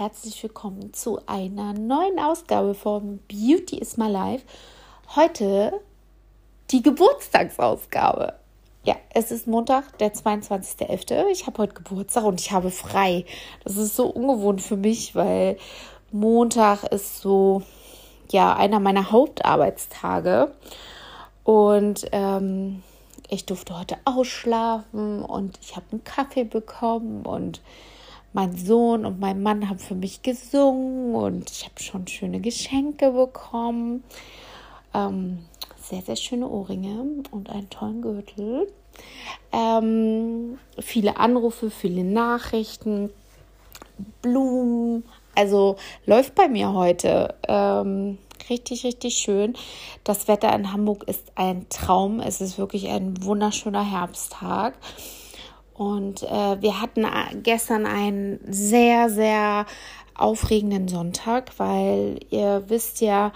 herzlich willkommen zu einer neuen Ausgabe von Beauty is My Life. Heute die Geburtstagsausgabe. Ja, es ist Montag, der 22.11. Ich habe heute Geburtstag und ich habe frei. Das ist so ungewohnt für mich, weil Montag ist so, ja, einer meiner Hauptarbeitstage. Und ähm, ich durfte heute ausschlafen und ich habe einen Kaffee bekommen und mein Sohn und mein Mann haben für mich gesungen und ich habe schon schöne Geschenke bekommen. Ähm, sehr, sehr schöne Ohrringe und einen tollen Gürtel. Ähm, viele Anrufe, viele Nachrichten, Blumen. Also läuft bei mir heute. Ähm, richtig, richtig schön. Das Wetter in Hamburg ist ein Traum. Es ist wirklich ein wunderschöner Herbsttag. Und äh, wir hatten äh, gestern einen sehr, sehr aufregenden Sonntag, weil ihr wisst ja,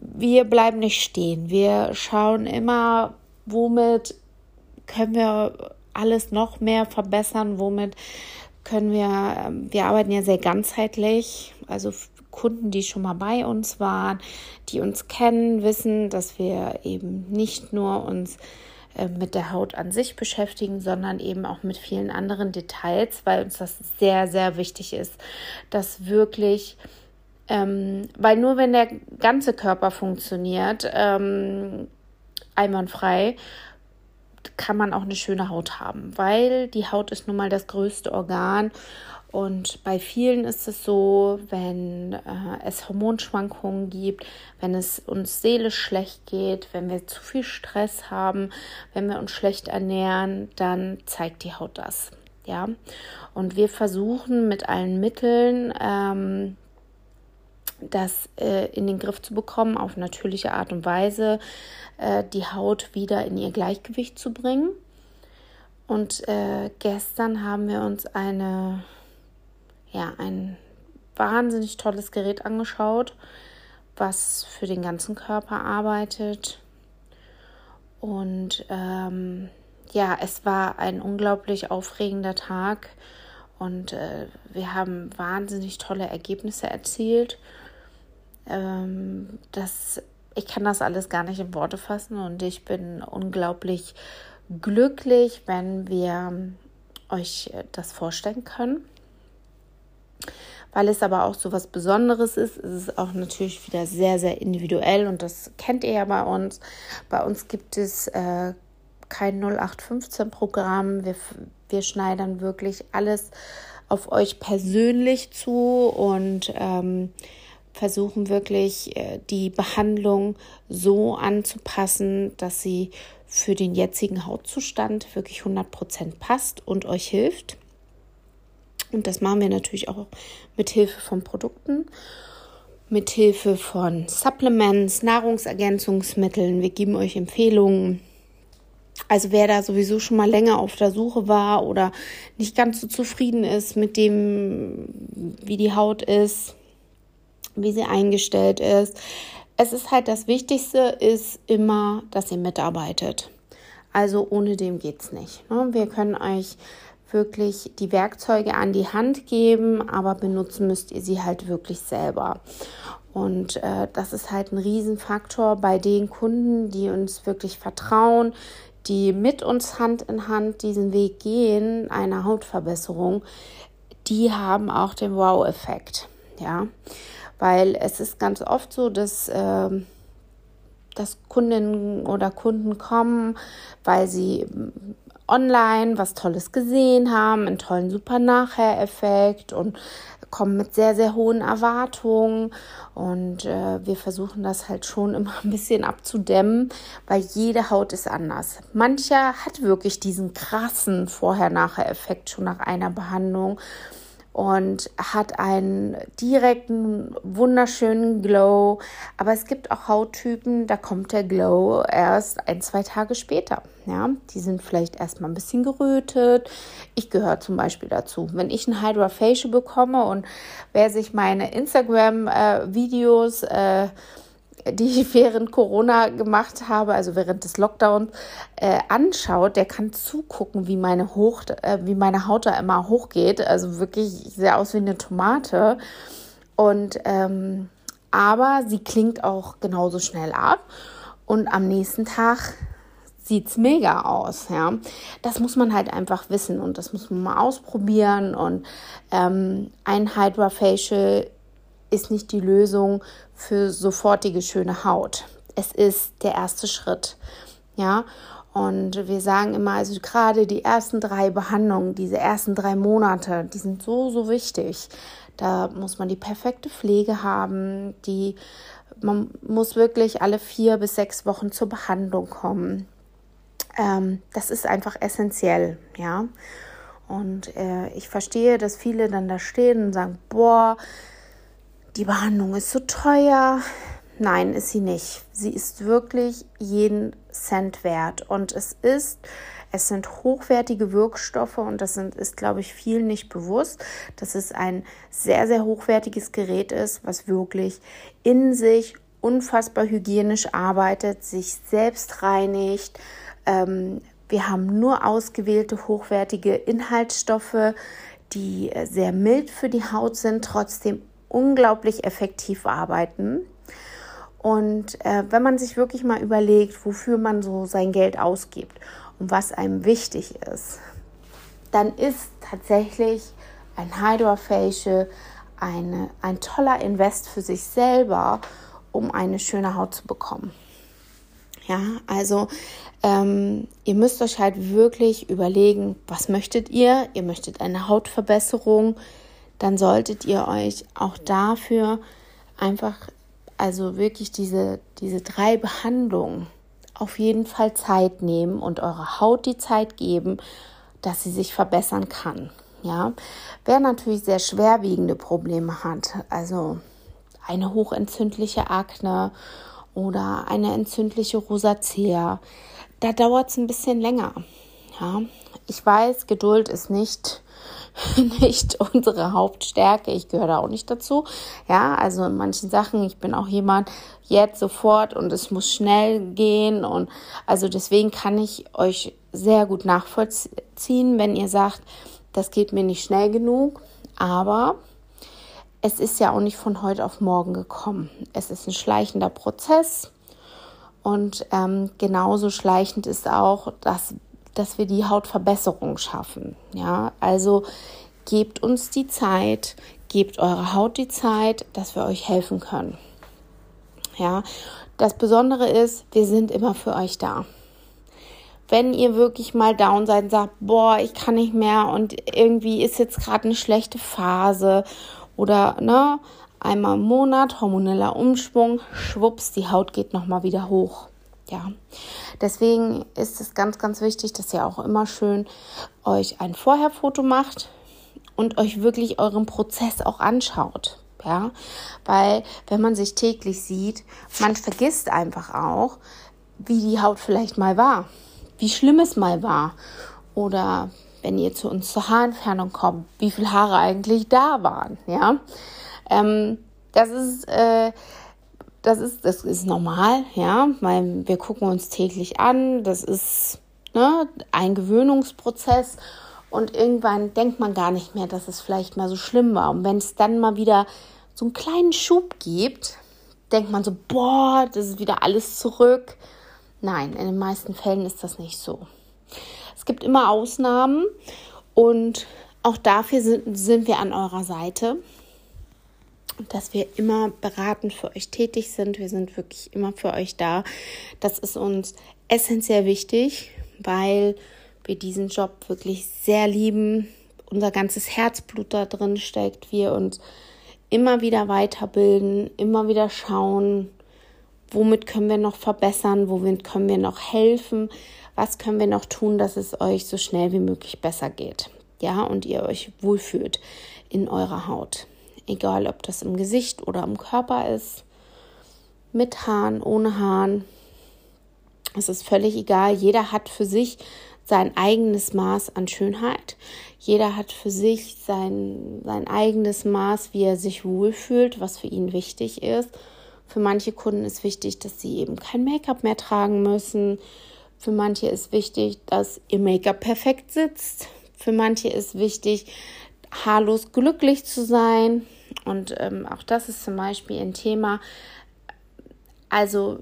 wir bleiben nicht stehen. Wir schauen immer, womit können wir alles noch mehr verbessern, womit können wir, ähm, wir arbeiten ja sehr ganzheitlich, also Kunden, die schon mal bei uns waren, die uns kennen, wissen, dass wir eben nicht nur uns äh, mit der Haut an sich beschäftigen, sondern eben auch mit vielen anderen Details, weil uns das sehr, sehr wichtig ist, dass wirklich, ähm, weil nur wenn der ganze Körper funktioniert, ähm, einwandfrei, kann man auch eine schöne Haut haben, weil die Haut ist nun mal das größte Organ und bei vielen ist es so, wenn äh, es Hormonschwankungen gibt, wenn es uns seelisch schlecht geht, wenn wir zu viel Stress haben, wenn wir uns schlecht ernähren, dann zeigt die Haut das. Ja, und wir versuchen mit allen Mitteln, ähm, das äh, in den Griff zu bekommen, auf natürliche Art und Weise, äh, die Haut wieder in ihr Gleichgewicht zu bringen. Und äh, gestern haben wir uns eine ja, ein wahnsinnig tolles Gerät angeschaut, was für den ganzen Körper arbeitet. Und ähm, ja, es war ein unglaublich aufregender Tag und äh, wir haben wahnsinnig tolle Ergebnisse erzielt. Ähm, das, ich kann das alles gar nicht in Worte fassen und ich bin unglaublich glücklich, wenn wir euch das vorstellen können. Weil es aber auch so was Besonderes ist, ist es auch natürlich wieder sehr, sehr individuell und das kennt ihr ja bei uns. Bei uns gibt es äh, kein 0815-Programm. Wir, wir schneidern wirklich alles auf euch persönlich zu und ähm, versuchen wirklich äh, die Behandlung so anzupassen, dass sie für den jetzigen Hautzustand wirklich 100% passt und euch hilft. Und das machen wir natürlich auch mit Hilfe von Produkten, mit Hilfe von Supplements, Nahrungsergänzungsmitteln. Wir geben euch Empfehlungen. Also wer da sowieso schon mal länger auf der Suche war oder nicht ganz so zufrieden ist mit dem, wie die Haut ist, wie sie eingestellt ist. Es ist halt das Wichtigste, ist immer, dass ihr mitarbeitet. Also ohne dem geht's nicht. Ne? Wir können euch wirklich die Werkzeuge an die Hand geben, aber benutzen müsst ihr sie halt wirklich selber. Und äh, das ist halt ein Riesenfaktor bei den Kunden, die uns wirklich vertrauen, die mit uns Hand in Hand diesen Weg gehen, einer Hautverbesserung, die haben auch den Wow-Effekt. Ja, weil es ist ganz oft so, dass. Äh, dass Kundinnen oder Kunden kommen, weil sie online was Tolles gesehen haben, einen tollen Super-Nachher-Effekt und kommen mit sehr, sehr hohen Erwartungen. Und äh, wir versuchen das halt schon immer ein bisschen abzudämmen, weil jede Haut ist anders. Mancher hat wirklich diesen krassen Vorher-Nachher-Effekt schon nach einer Behandlung und hat einen direkten, wunderschönen Glow. Aber es gibt auch Hauttypen, da kommt der Glow erst ein, zwei Tage später. Ja, die sind vielleicht erstmal ein bisschen gerötet. Ich gehöre zum Beispiel dazu. Wenn ich ein Hydra Facial bekomme und wer sich meine Instagram-Videos äh, die ich während Corona gemacht habe, also während des Lockdowns, äh, anschaut, der kann zugucken, wie meine, Hoch, äh, wie meine Haut da immer hochgeht. Also wirklich, ich sehe aus wie eine Tomate. Und ähm, aber sie klingt auch genauso schnell ab. Und am nächsten Tag sieht es mega aus. Ja? Das muss man halt einfach wissen und das muss man mal ausprobieren. Und ähm, ein Hydra Facial ist nicht die Lösung für sofortige schöne Haut. Es ist der erste Schritt. Ja, und wir sagen immer, also gerade die ersten drei Behandlungen, diese ersten drei Monate, die sind so, so wichtig. Da muss man die perfekte Pflege haben, die, man muss wirklich alle vier bis sechs Wochen zur Behandlung kommen. Ähm, das ist einfach essentiell, ja. Und äh, ich verstehe, dass viele dann da stehen und sagen, boah, die Behandlung ist so teuer. Nein, ist sie nicht. Sie ist wirklich jeden Cent wert. Und es ist, es sind hochwertige Wirkstoffe und das sind, ist, glaube ich, vielen nicht bewusst, dass es ein sehr, sehr hochwertiges Gerät ist, was wirklich in sich unfassbar hygienisch arbeitet, sich selbst reinigt. Ähm, wir haben nur ausgewählte hochwertige Inhaltsstoffe, die äh, sehr mild für die Haut sind, trotzdem unglaublich effektiv arbeiten. Und äh, wenn man sich wirklich mal überlegt, wofür man so sein Geld ausgibt und was einem wichtig ist, dann ist tatsächlich ein Hydrofacial eine, ein toller Invest für sich selber, um eine schöne Haut zu bekommen. Ja, also ähm, ihr müsst euch halt wirklich überlegen, was möchtet ihr? Ihr möchtet eine Hautverbesserung, dann solltet ihr euch auch dafür einfach, also wirklich diese, diese drei Behandlungen auf jeden Fall Zeit nehmen und eurer Haut die Zeit geben, dass sie sich verbessern kann. Ja, wer natürlich sehr schwerwiegende Probleme hat, also eine hochentzündliche Akne oder eine entzündliche Rosacea, da dauert es ein bisschen länger. Ja, ich weiß, Geduld ist nicht nicht unsere Hauptstärke. Ich gehöre da auch nicht dazu. Ja, also in manchen Sachen, ich bin auch jemand jetzt sofort und es muss schnell gehen und also deswegen kann ich euch sehr gut nachvollziehen, wenn ihr sagt, das geht mir nicht schnell genug, aber es ist ja auch nicht von heute auf morgen gekommen. Es ist ein schleichender Prozess und ähm, genauso schleichend ist auch das dass wir die Hautverbesserung schaffen. Ja, also gebt uns die Zeit, gebt eure Haut die Zeit, dass wir euch helfen können. Ja, das Besondere ist, wir sind immer für euch da. Wenn ihr wirklich mal down seid und sagt, boah, ich kann nicht mehr und irgendwie ist jetzt gerade eine schlechte Phase oder ne, einmal im Monat hormoneller Umschwung, schwupps, die Haut geht noch mal wieder hoch. Ja, deswegen ist es ganz, ganz wichtig, dass ihr auch immer schön euch ein Vorherfoto macht und euch wirklich euren Prozess auch anschaut. Ja, weil wenn man sich täglich sieht, man vergisst einfach auch, wie die Haut vielleicht mal war, wie schlimm es mal war oder wenn ihr zu uns zur Haarentfernung kommt, wie viele Haare eigentlich da waren. Ja, ähm, das ist äh, das ist, das ist normal, ja, weil wir gucken uns täglich an, das ist ne, ein Gewöhnungsprozess und irgendwann denkt man gar nicht mehr, dass es vielleicht mal so schlimm war. Und wenn es dann mal wieder so einen kleinen Schub gibt, denkt man so, boah, das ist wieder alles zurück. Nein, in den meisten Fällen ist das nicht so. Es gibt immer Ausnahmen und auch dafür sind, sind wir an eurer Seite dass wir immer beratend für euch tätig sind. Wir sind wirklich immer für euch da. Das ist uns essentiell wichtig, weil wir diesen Job wirklich sehr lieben. Unser ganzes Herzblut da drin steckt. Wir uns immer wieder weiterbilden, immer wieder schauen, womit können wir noch verbessern, womit können wir noch helfen, was können wir noch tun, dass es euch so schnell wie möglich besser geht. Ja, und ihr euch wohlfühlt in eurer Haut egal ob das im Gesicht oder im Körper ist, mit Haaren, ohne Haaren. Es ist völlig egal. Jeder hat für sich sein eigenes Maß an Schönheit. Jeder hat für sich sein, sein eigenes Maß, wie er sich wohlfühlt, was für ihn wichtig ist. Für manche Kunden ist wichtig, dass sie eben kein Make-up mehr tragen müssen. Für manche ist wichtig, dass ihr Make-up perfekt sitzt. Für manche ist wichtig, haarlos glücklich zu sein. Und ähm, auch das ist zum Beispiel ein Thema. Also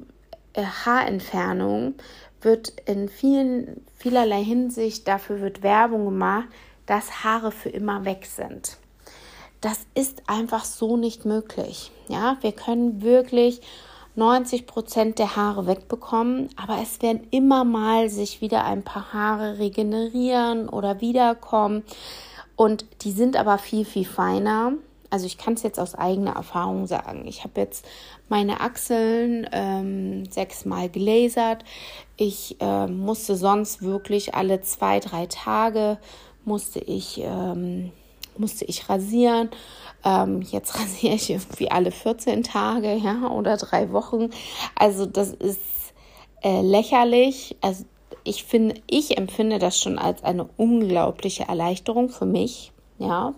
äh, Haarentfernung wird in vielen, vielerlei Hinsicht, dafür wird Werbung gemacht, dass Haare für immer weg sind. Das ist einfach so nicht möglich. Ja, wir können wirklich 90 Prozent der Haare wegbekommen, aber es werden immer mal sich wieder ein paar Haare regenerieren oder wiederkommen. Und die sind aber viel, viel feiner. Also ich kann es jetzt aus eigener Erfahrung sagen. Ich habe jetzt meine Achseln ähm, sechsmal gelasert. Ich äh, musste sonst wirklich alle zwei, drei Tage musste ich, ähm, musste ich rasieren. Ähm, jetzt rasiere ich irgendwie alle 14 Tage, ja, oder drei Wochen. Also das ist äh, lächerlich. Also ich finde, ich empfinde das schon als eine unglaubliche Erleichterung für mich, ja.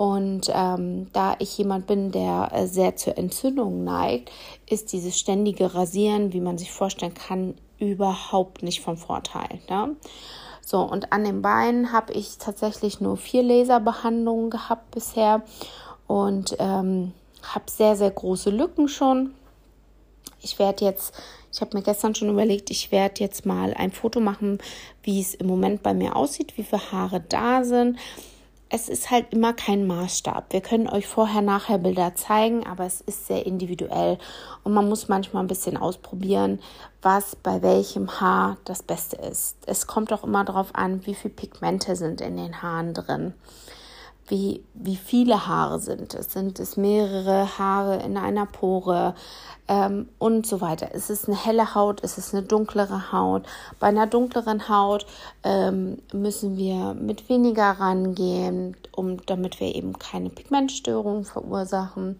Und ähm, da ich jemand bin, der äh, sehr zur Entzündung neigt, ist dieses ständige Rasieren, wie man sich vorstellen kann, überhaupt nicht vom Vorteil. Ne? So, und an den Beinen habe ich tatsächlich nur vier Laserbehandlungen gehabt bisher und ähm, habe sehr, sehr große Lücken schon. Ich werde jetzt, ich habe mir gestern schon überlegt, ich werde jetzt mal ein Foto machen, wie es im Moment bei mir aussieht, wie viele Haare da sind es ist halt immer kein Maßstab. Wir können euch vorher, nachher Bilder zeigen, aber es ist sehr individuell und man muss manchmal ein bisschen ausprobieren, was bei welchem Haar das Beste ist. Es kommt auch immer darauf an, wie viele Pigmente sind in den Haaren drin wie, wie viele Haare sind es. Sind es mehrere Haare in einer Pore ähm, und so weiter. Ist es eine helle Haut? Ist es eine dunklere Haut? Bei einer dunkleren Haut ähm, müssen wir mit weniger rangehen, um, damit wir eben keine Pigmentstörungen verursachen.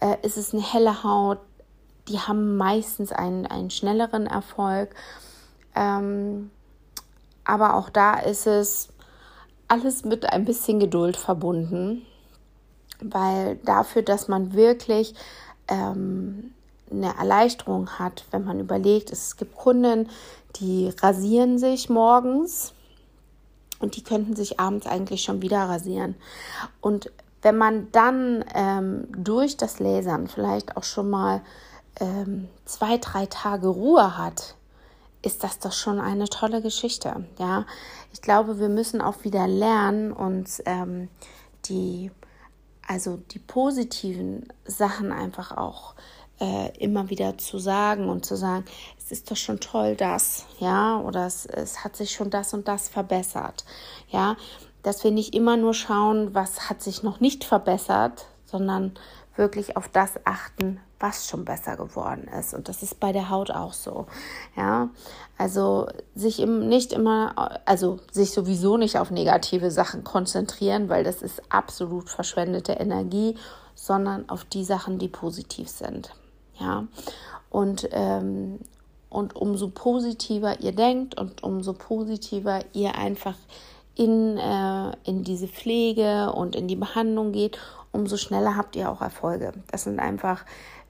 Äh, ist es eine helle Haut? Die haben meistens einen, einen schnelleren Erfolg. Ähm, aber auch da ist es alles mit ein bisschen Geduld verbunden, weil dafür, dass man wirklich ähm, eine Erleichterung hat, wenn man überlegt, es gibt Kunden, die rasieren sich morgens und die könnten sich abends eigentlich schon wieder rasieren. Und wenn man dann ähm, durch das Lasern vielleicht auch schon mal ähm, zwei, drei Tage Ruhe hat, ist das doch schon eine tolle Geschichte. Ja, ich glaube, wir müssen auch wieder lernen, uns ähm, die, also die positiven Sachen einfach auch äh, immer wieder zu sagen und zu sagen, es ist doch schon toll, das, ja, oder es, es hat sich schon das und das verbessert, ja, dass wir nicht immer nur schauen, was hat sich noch nicht verbessert, sondern wirklich auf das achten, was schon besser geworden ist. Und das ist bei der Haut auch so. Ja, also sich im, nicht immer, also sich sowieso nicht auf negative Sachen konzentrieren, weil das ist absolut verschwendete Energie, sondern auf die Sachen, die positiv sind. Ja, und, ähm, und umso positiver ihr denkt und umso positiver ihr einfach in, äh, in diese Pflege und in die Behandlung geht, umso schneller habt ihr auch Erfolge. Das sind einfach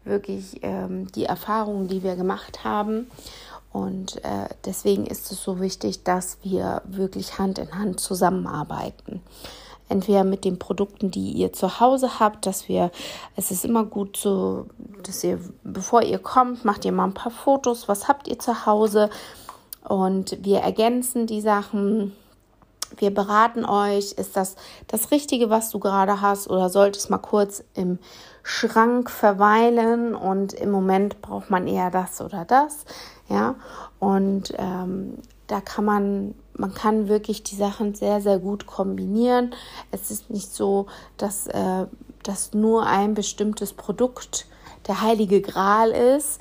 wirklich ähm, die Erfahrungen, die wir gemacht haben. Und äh, deswegen ist es so wichtig, dass wir wirklich Hand in Hand zusammenarbeiten. Entweder mit den Produkten, die ihr zu Hause habt, dass wir, es ist immer gut so, dass ihr, bevor ihr kommt, macht ihr mal ein paar Fotos, was habt ihr zu Hause und wir ergänzen die Sachen wir beraten euch, ist das das Richtige, was du gerade hast oder sollte es mal kurz im Schrank verweilen und im Moment braucht man eher das oder das, ja. Und ähm, da kann man, man kann wirklich die Sachen sehr, sehr gut kombinieren. Es ist nicht so, dass, äh, dass nur ein bestimmtes Produkt der heilige Gral ist,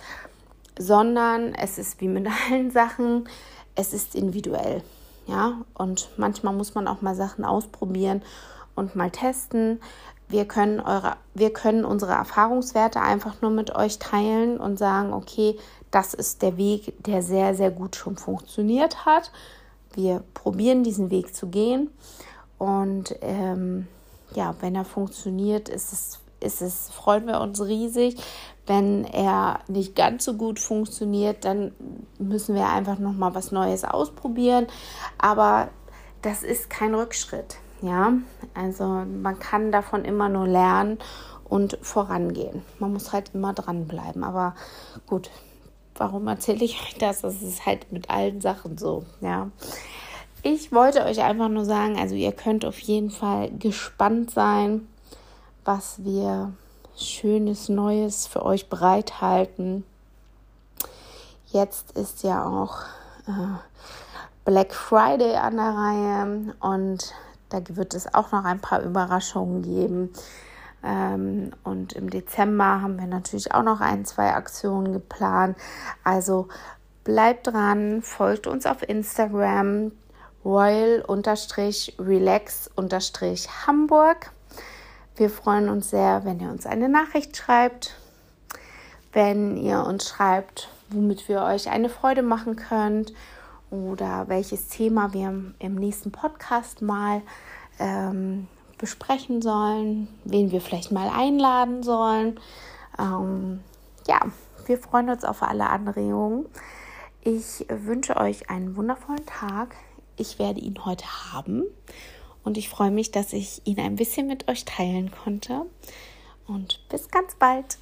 sondern es ist wie mit allen Sachen, es ist individuell. Ja, und manchmal muss man auch mal Sachen ausprobieren und mal testen. Wir können, eure, wir können unsere Erfahrungswerte einfach nur mit euch teilen und sagen, okay, das ist der Weg, der sehr, sehr gut schon funktioniert hat. Wir probieren diesen Weg zu gehen. Und ähm, ja, wenn er funktioniert, ist es ist es, freuen wir uns riesig. Wenn er nicht ganz so gut funktioniert, dann müssen wir einfach noch mal was Neues ausprobieren. Aber das ist kein Rückschritt. Ja, also man kann davon immer nur lernen und vorangehen. Man muss halt immer dranbleiben. Aber gut, warum erzähle ich euch das? Das ist halt mit allen Sachen so. Ja, ich wollte euch einfach nur sagen, also ihr könnt auf jeden Fall gespannt sein, was wir Schönes Neues für euch bereithalten. Jetzt ist ja auch äh, Black Friday an der Reihe und da wird es auch noch ein paar Überraschungen geben. Ähm, und im Dezember haben wir natürlich auch noch ein, zwei Aktionen geplant. Also bleibt dran, folgt uns auf Instagram royal-relax-hamburg. Wir freuen uns sehr, wenn ihr uns eine Nachricht schreibt, wenn ihr uns schreibt, womit wir euch eine Freude machen könnt oder welches Thema wir im nächsten Podcast mal ähm, besprechen sollen, wen wir vielleicht mal einladen sollen. Ähm, ja, wir freuen uns auf alle Anregungen. Ich wünsche euch einen wundervollen Tag. Ich werde ihn heute haben und ich freue mich, dass ich ihn ein bisschen mit euch teilen konnte. Und bis ganz bald.